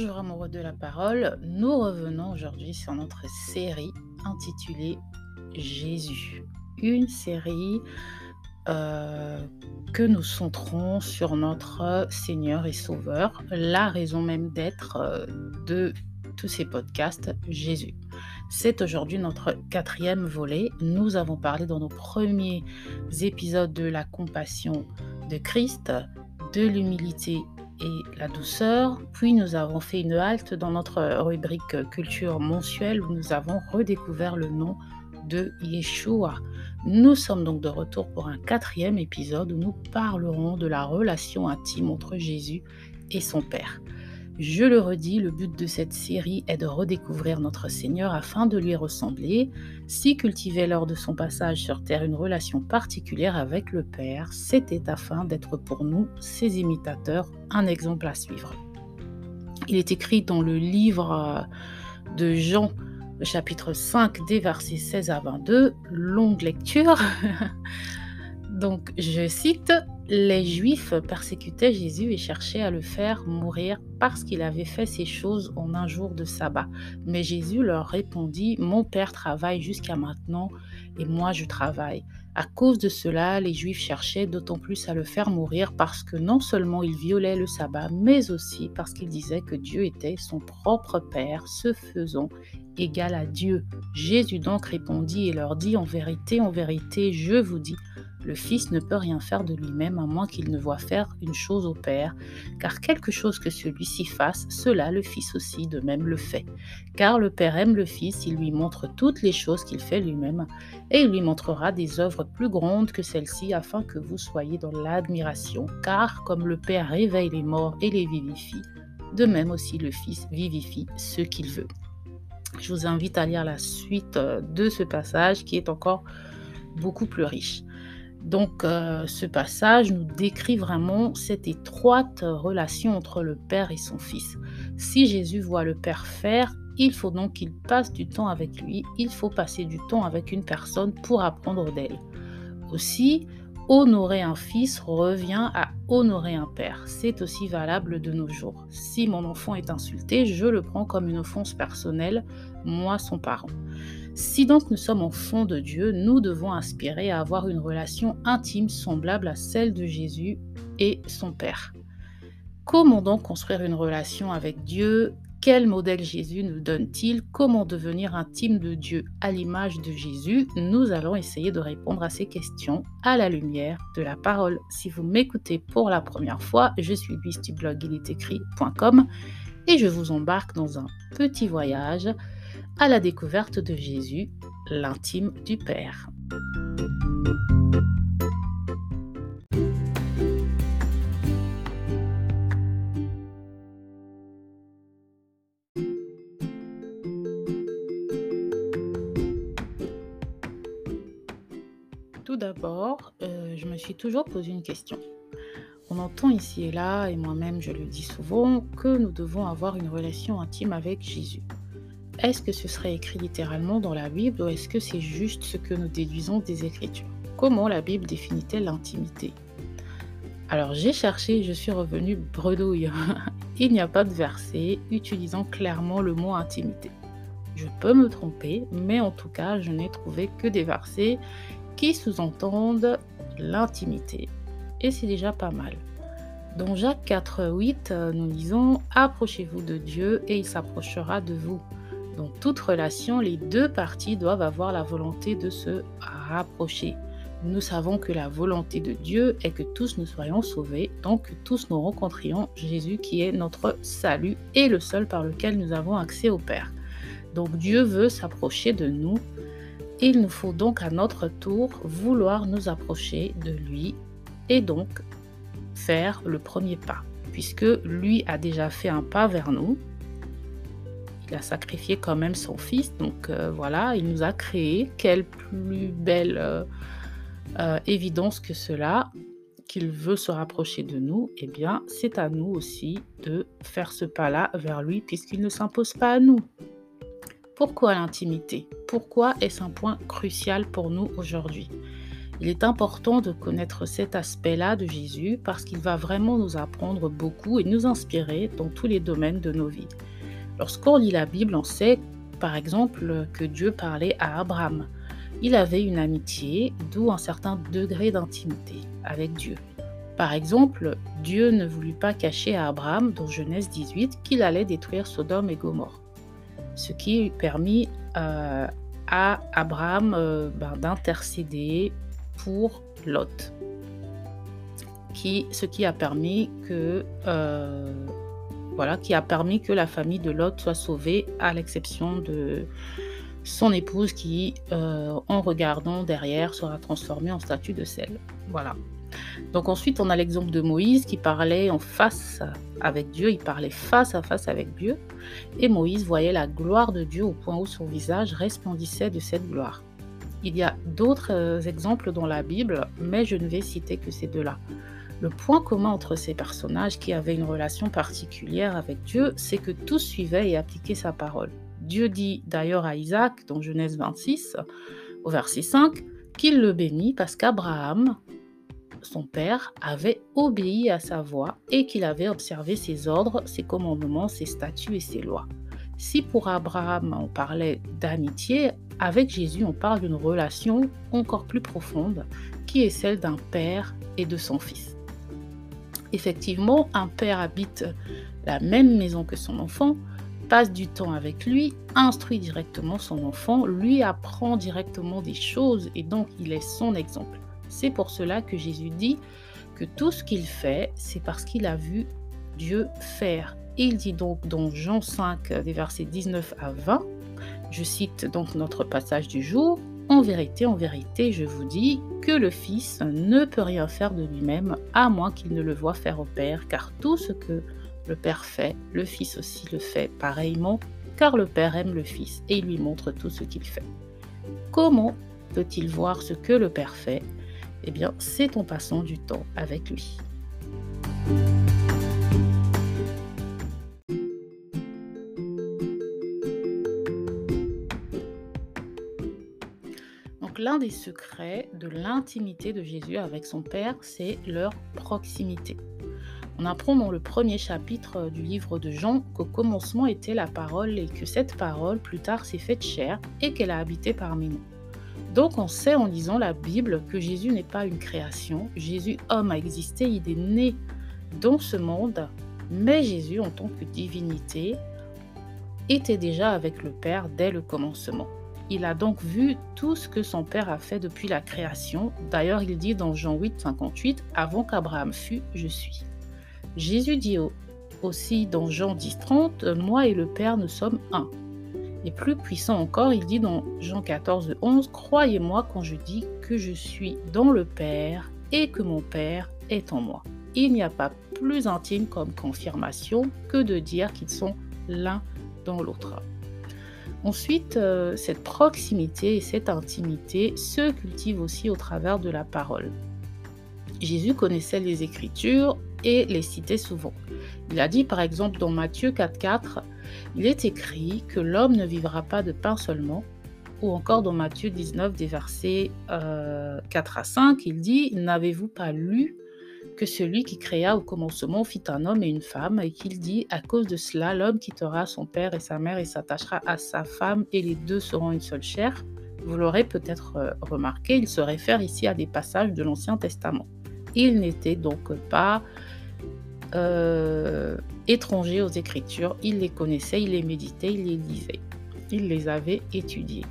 Bonjour amoureux de la parole, nous revenons aujourd'hui sur notre série intitulée Jésus. Une série euh, que nous centrons sur notre Seigneur et Sauveur, la raison même d'être euh, de tous ces podcasts, Jésus. C'est aujourd'hui notre quatrième volet. Nous avons parlé dans nos premiers épisodes de la compassion de Christ, de l'humilité et la douceur. Puis nous avons fait une halte dans notre rubrique culture mensuelle où nous avons redécouvert le nom de Yeshua. Nous sommes donc de retour pour un quatrième épisode où nous parlerons de la relation intime entre Jésus et son Père. Je le redis, le but de cette série est de redécouvrir notre Seigneur afin de lui ressembler. Si cultivait lors de son passage sur Terre une relation particulière avec le Père, c'était afin d'être pour nous, ses imitateurs, un exemple à suivre. Il est écrit dans le livre euh, de Jean, chapitre 5, des versets 16 à 22, longue lecture. Donc, je cite les Juifs persécutaient Jésus et cherchaient à le faire mourir parce qu'il avait fait ces choses en un jour de sabbat. Mais Jésus leur répondit, Mon Père travaille jusqu'à maintenant et moi je travaille. À cause de cela, les Juifs cherchaient d'autant plus à le faire mourir parce que non seulement il violait le sabbat, mais aussi parce qu'il disait que Dieu était son propre Père, se faisant égal à Dieu. Jésus donc répondit et leur dit, En vérité, en vérité, je vous dis, le Fils ne peut rien faire de lui-même à moins qu'il ne voie faire une chose au Père, car quelque chose que celui-ci fasse, cela le Fils aussi de même le fait. Car le Père aime le Fils, il lui montre toutes les choses qu'il fait lui-même, et il lui montrera des œuvres plus grandes que celles-ci, afin que vous soyez dans l'admiration, car comme le Père réveille les morts et les vivifie, de même aussi le Fils vivifie ceux qu'il veut. Je vous invite à lire la suite euh, de ce passage qui est encore beaucoup plus riche. Donc euh, ce passage nous décrit vraiment cette étroite relation entre le Père et son Fils. Si Jésus voit le Père faire, il faut donc qu'il passe du temps avec lui, il faut passer du temps avec une personne pour apprendre d'elle. Aussi, honorer un fils revient à honorer un père. C'est aussi valable de nos jours. Si mon enfant est insulté, je le prends comme une offense personnelle, moi son parent. Si donc nous sommes enfants de Dieu, nous devons aspirer à avoir une relation intime semblable à celle de Jésus et son Père. Comment donc construire une relation avec Dieu? Quel modèle Jésus nous donne-t-il? Comment devenir intime de Dieu? À l'image de Jésus Nous allons essayer de répondre à ces questions à la lumière de la parole. Si vous m'écoutez pour la première fois, je suis Luis du blog écrit.com et je vous embarque dans un petit voyage à la découverte de Jésus, l'intime du Père. Tout d'abord, euh, je me suis toujours posé une question. On entend ici et là, et moi-même je le dis souvent, que nous devons avoir une relation intime avec Jésus. Est-ce que ce serait écrit littéralement dans la Bible ou est-ce que c'est juste ce que nous déduisons des Écritures? Comment la Bible définit-elle l'intimité? Alors j'ai cherché je suis revenu bredouille. Il n'y a pas de verset utilisant clairement le mot intimité. Je peux me tromper, mais en tout cas, je n'ai trouvé que des versets qui sous-entendent l'intimité. Et c'est déjà pas mal. Dans Jacques 4, 8, nous lisons Approchez-vous de Dieu et il s'approchera de vous. Dans toute relation, les deux parties doivent avoir la volonté de se rapprocher. Nous savons que la volonté de Dieu est que tous nous soyons sauvés, donc que tous nous rencontrions Jésus qui est notre salut et le seul par lequel nous avons accès au Père. Donc Dieu veut s'approcher de nous. Il nous faut donc à notre tour vouloir nous approcher de lui et donc faire le premier pas, puisque lui a déjà fait un pas vers nous il a sacrifié quand même son fils. Donc euh, voilà, il nous a créé. Quelle plus belle euh, euh, évidence que cela, qu'il veut se rapprocher de nous. Eh bien, c'est à nous aussi de faire ce pas-là vers lui, puisqu'il ne s'impose pas à nous. Pourquoi l'intimité? Pourquoi est-ce un point crucial pour nous aujourd'hui? Il est important de connaître cet aspect-là de Jésus parce qu'il va vraiment nous apprendre beaucoup et nous inspirer dans tous les domaines de nos vies. Lorsqu'on lit la Bible, on sait par exemple que Dieu parlait à Abraham. Il avait une amitié, d'où un certain degré d'intimité avec Dieu. Par exemple, Dieu ne voulut pas cacher à Abraham, dans Genèse 18, qu'il allait détruire Sodome et Gomorre, ce qui permit euh, à Abraham euh, ben, d'intercéder pour Lot, ce qui a permis que euh, voilà, qui a permis que la famille de Lot soit sauvée, à l'exception de son épouse qui, en regardant derrière, sera transformée en statue de sel. Voilà. Donc ensuite, on a l'exemple de Moïse qui parlait en face avec Dieu, il parlait face à face avec Dieu, et Moïse voyait la gloire de Dieu au point où son visage resplendissait de cette gloire. Il y a d'autres euh, exemples dans la Bible, mais je ne vais citer que ces deux-là. Le point commun entre ces personnages qui avaient une relation particulière avec Dieu, c'est que tous suivaient et appliquaient sa parole. Dieu dit d'ailleurs à Isaac, dans Genèse 26, au verset 5, qu'il le bénit parce qu'Abraham son père, avait obéi à sa voix et qu'il avait observé ses ordres, ses commandements, ses statuts et ses lois. Si pour Abraham on parlait d'amitié, avec Jésus on parle d'une relation encore plus profonde qui est celle d'un père et de son fils. Effectivement, un père habite la même maison que son enfant, passe du temps avec lui, instruit directement son enfant, lui apprend directement des choses et donc il est son exemple. C'est pour cela que Jésus dit que tout ce qu'il fait, c'est parce qu'il a vu Dieu faire. il dit donc dans Jean 5, des versets 19 à 20, je cite donc notre passage du jour, En vérité, en vérité, je vous dis que le Fils ne peut rien faire de lui-même à moins qu'il ne le voie faire au Père, car tout ce que le Père fait, le Fils aussi le fait pareillement, car le Père aime le Fils et il lui montre tout ce qu'il fait. Comment peut-il voir ce que le Père fait? Eh bien, c'est en passant du temps avec lui. L'un des secrets de l'intimité de Jésus avec son Père, c'est leur proximité. On apprend dans le premier chapitre du livre de Jean qu'au commencement était la parole et que cette parole plus tard s'est faite chair et qu'elle a habité parmi nous. Donc on sait en lisant la Bible que Jésus n'est pas une création. Jésus, homme, a existé, il est né dans ce monde, mais Jésus, en tant que divinité, était déjà avec le Père dès le commencement. Il a donc vu tout ce que son Père a fait depuis la création. D'ailleurs, il dit dans Jean 8, 58, Avant qu'Abraham fût, je suis. Jésus dit aussi dans Jean 10, 30, Moi et le Père, nous sommes un. Et plus puissant encore, il dit dans Jean 14, 11, Croyez-moi quand je dis que je suis dans le Père et que mon Père est en moi. Il n'y a pas plus intime comme confirmation que de dire qu'ils sont l'un dans l'autre. Ensuite, euh, cette proximité et cette intimité se cultivent aussi au travers de la parole. Jésus connaissait les Écritures et les citait souvent. Il a dit par exemple dans Matthieu 4.4, il est écrit que l'homme ne vivra pas de pain seulement, ou encore dans Matthieu 19 des versets 4 euh, à 5, il dit, n'avez-vous pas lu que celui qui créa au commencement fit un homme et une femme, et qu'il dit, à cause de cela, l'homme quittera son père et sa mère et s'attachera à sa femme, et les deux seront une seule chair. Vous l'aurez peut-être euh, remarqué, il se réfère ici à des passages de l'Ancien Testament. Il n'était donc pas euh, étranger aux Écritures. Il les connaissait, il les méditait, il les lisait. Il les avait étudiées.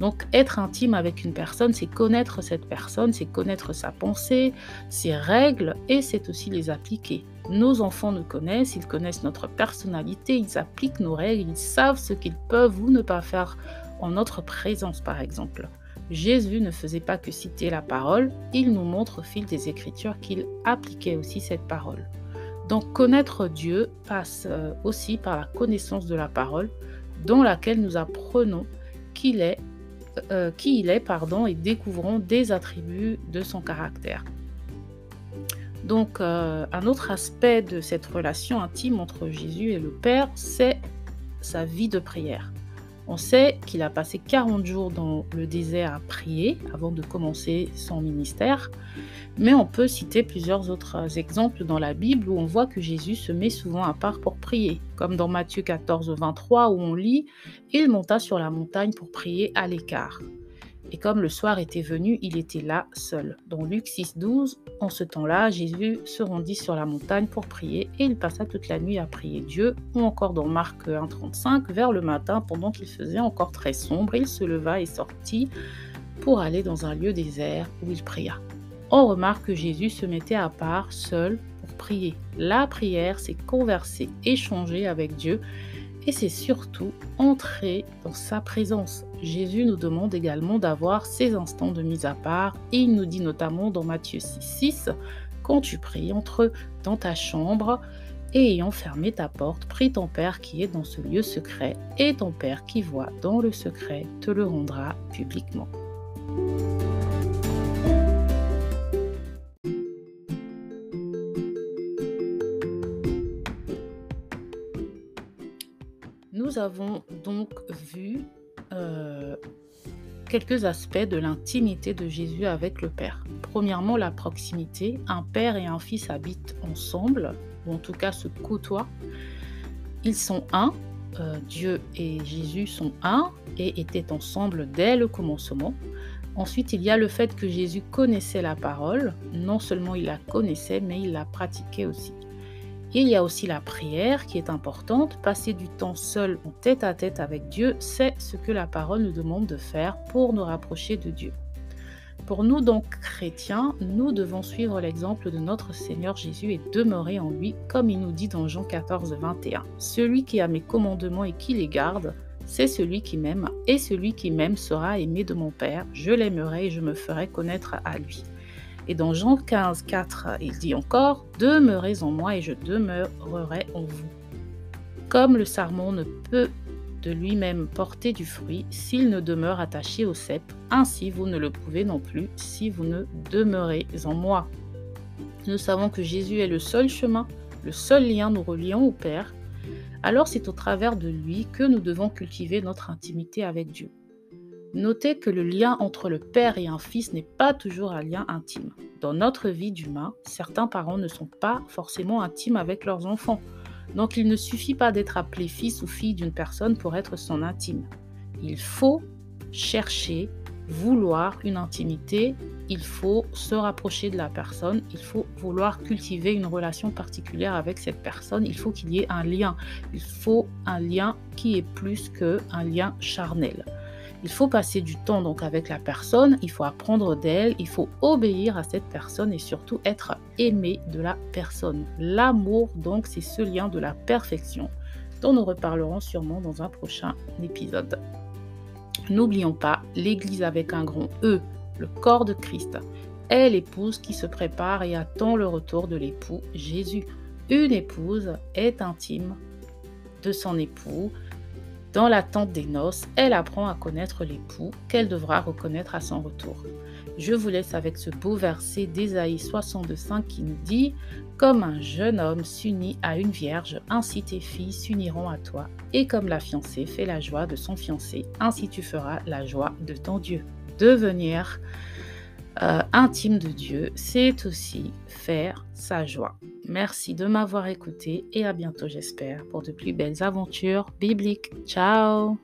Donc être intime avec une personne, c'est connaître cette personne, c'est connaître sa pensée, ses règles, et c'est aussi les appliquer. Nos enfants nous connaissent, ils connaissent notre personnalité, ils appliquent nos règles, ils savent ce qu'ils peuvent ou ne pas faire en notre présence, par exemple. Jésus ne faisait pas que citer la parole, il nous montre au fil des Écritures qu'il appliquait aussi cette parole. Donc connaître Dieu passe euh, aussi par la connaissance de la parole, dans laquelle nous apprenons qu'il est, euh, qui il est pardon, et découvrons des attributs de son caractère. Donc euh, un autre aspect de cette relation intime entre Jésus et le Père, c'est sa vie de prière. On sait qu'il a passé 40 jours dans le désert à prier avant de commencer son ministère, mais on peut citer plusieurs autres exemples dans la Bible où on voit que Jésus se met souvent à part pour prier, comme dans Matthieu 14, 23 où on lit ⁇ Il monta sur la montagne pour prier à l'écart ⁇ et comme le soir était venu, il était là seul. Dans Luc 6, 12, en ce temps-là, Jésus se rendit sur la montagne pour prier et il passa toute la nuit à prier Dieu. Ou encore dans Marc 1, 35, vers le matin, pendant qu'il faisait encore très sombre, il se leva et sortit pour aller dans un lieu désert où il pria. On remarque que Jésus se mettait à part, seul, pour prier. La prière, c'est converser, échanger avec Dieu et c'est surtout entrer dans sa présence. Jésus nous demande également d'avoir ces instants de mise à part et il nous dit notamment dans Matthieu 6, 6 Quand tu pries, entre dans ta chambre et ayant fermé ta porte, prie ton Père qui est dans ce lieu secret et ton Père qui voit dans le secret te le rendra publiquement. Nous avons donc vu euh, quelques aspects de l'intimité de Jésus avec le Père. Premièrement, la proximité. Un père et un fils habitent ensemble, ou en tout cas se côtoient. Ils sont un. Euh, Dieu et Jésus sont un et étaient ensemble dès le commencement. Ensuite, il y a le fait que Jésus connaissait la parole. Non seulement il la connaissait, mais il la pratiquait aussi. Il y a aussi la prière qui est importante. Passer du temps seul en tête à tête avec Dieu, c'est ce que la parole nous demande de faire pour nous rapprocher de Dieu. Pour nous donc chrétiens, nous devons suivre l'exemple de notre Seigneur Jésus et demeurer en lui, comme il nous dit dans Jean 14, 21. Celui qui a mes commandements et qui les garde, c'est celui qui m'aime, et celui qui m'aime sera aimé de mon Père. Je l'aimerai et je me ferai connaître à lui. Et dans Jean 15, 4, il dit encore Demeurez en moi et je demeurerai en vous. Comme le sarment ne peut de lui-même porter du fruit s'il ne demeure attaché au cep, ainsi vous ne le pouvez non plus si vous ne demeurez en moi. Nous savons que Jésus est le seul chemin, le seul lien nous reliant au Père. Alors c'est au travers de lui que nous devons cultiver notre intimité avec Dieu. Notez que le lien entre le père et un fils n'est pas toujours un lien intime. Dans notre vie d'humain, certains parents ne sont pas forcément intimes avec leurs enfants. Donc il ne suffit pas d'être appelé fils ou fille d'une personne pour être son intime. Il faut chercher, vouloir une intimité, il faut se rapprocher de la personne, il faut vouloir cultiver une relation particulière avec cette personne, il faut qu'il y ait un lien. Il faut un lien qui est plus qu'un lien charnel. Il faut passer du temps donc avec la personne, il faut apprendre d'elle, il faut obéir à cette personne et surtout être aimé de la personne. L'amour donc c'est ce lien de la perfection dont nous reparlerons sûrement dans un prochain épisode. N'oublions pas l'Église avec un grand E, le corps de Christ, est l'épouse qui se prépare et attend le retour de l'époux Jésus. Une épouse est intime de son époux, dans l'attente des noces, elle apprend à connaître l'époux qu'elle devra reconnaître à son retour. Je vous laisse avec ce beau verset d'Ésaïe 62.5 qui nous dit Comme un jeune homme s'unit à une vierge, ainsi tes filles s'uniront à toi. Et comme la fiancée fait la joie de son fiancé, ainsi tu feras la joie de ton Dieu. Devenir euh, intime de Dieu, c'est aussi faire sa joie. Merci de m'avoir écouté et à bientôt j'espère pour de plus belles aventures bibliques. Ciao